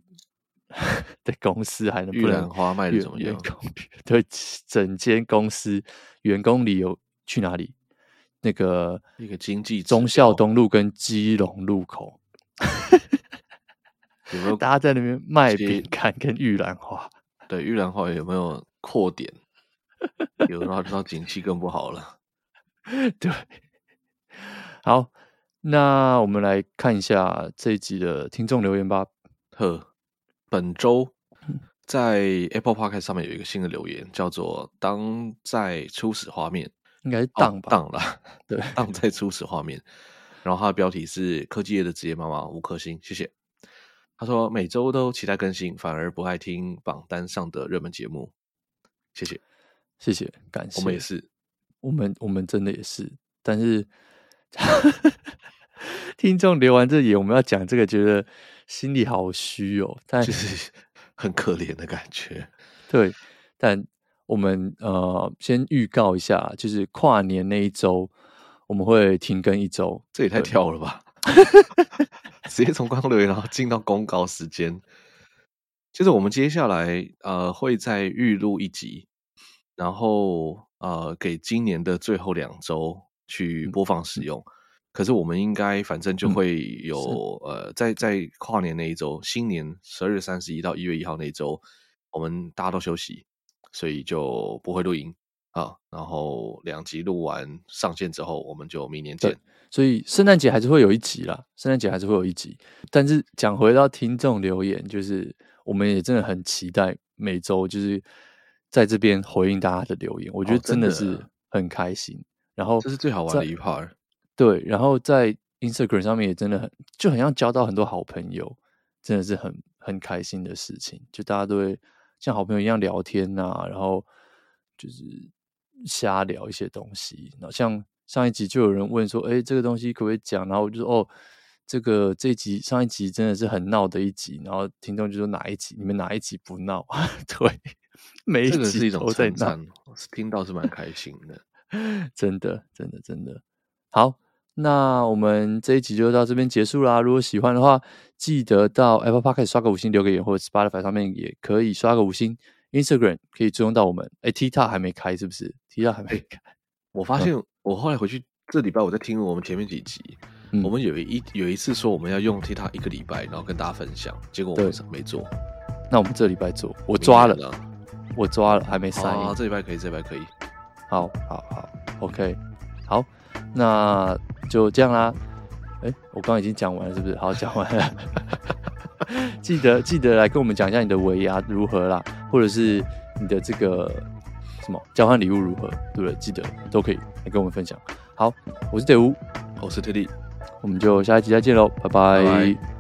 的公司还能不能？玉兰花卖的怎么样？对，整间公司员工旅游去哪里？那个一个经济忠孝东路跟基隆路口，有没有 大家在那边卖饼干跟玉兰花？对，玉兰花有没有扩点？有的话，知道景气更不好了。对，好，那我们来看一下这一集的听众留言吧。呵。本周在 Apple Podcast 上面有一个新的留言，叫做“当在初始画面”，应该是当吧？当了，对，当在初始画面。然后它的标题是“科技业的职业妈妈五颗星”，谢谢。他说每周都期待更新，反而不爱听榜单上的热门节目。谢谢，谢谢，感谢。我们也是，我们我们真的也是。但是 听众留完这里，我们要讲这个，觉得。心里好虚哦，但就是 很可怜的感觉。对，但我们呃先预告一下，就是跨年那一周我们会停更一周，这也太跳了吧？直接从官方留言然后进到公告时间。就是我们接下来呃会再预录一集，然后呃给今年的最后两周去播放使用。嗯、可是我们应该反正就会有、嗯、呃在在跨年那一周，新年十二月三十一到一月一号那一周，我们大家都休息，所以就不会录音啊。然后两集录完上线之后，我们就明年见。所以圣诞节还是会有一集啦，圣诞节还是会有一集。但是讲回到听众留言，就是。我们也真的很期待每周就是在这边回应大家的留言，我觉得真的是很开心。哦、然后这是最好玩的一 part。对，然后在 Instagram 上面也真的很就很像交到很多好朋友，真的是很很开心的事情。就大家都会像好朋友一样聊天呐、啊，然后就是瞎聊一些东西。然后像上一集就有人问说：“哎，这个东西可不可以讲？”然后我就说：“哦。”这个这一集上一集真的是很闹的一集，然后听众就说哪一集你们哪一集不闹？对，每一集都在闹，这个是一种称赞，听到是蛮开心的，真的真的真的。好，那我们这一集就到这边结束啦。如果喜欢的话，记得到 Apple Podcast 刷个五星，留个言，或者 Spotify 上面也可以刷个五星。Instagram 可以追踪到我们，哎，TikTok 还没开是不是？TikTok 还没开。我发现我后来回去这礼拜我在听我们前面几集。嗯、我们有一有一次说我们要用 TikTok 一个礼拜，然后跟大家分享，结果我们没做。那我们这礼拜做，我抓了，我抓了，还没塞。啊，这礼拜可以，这礼拜可以。好，好，好，OK，好，那就这样啦。哎，我刚刚已经讲完了，是不是？好，讲完了。记得记得来跟我们讲一下你的尾牙如何啦，或者是你的这个什么交换礼物如何，对不对？记得都可以来跟我们分享。好，我是德乌，我是特地。我们就下一集再见喽，拜拜。拜拜。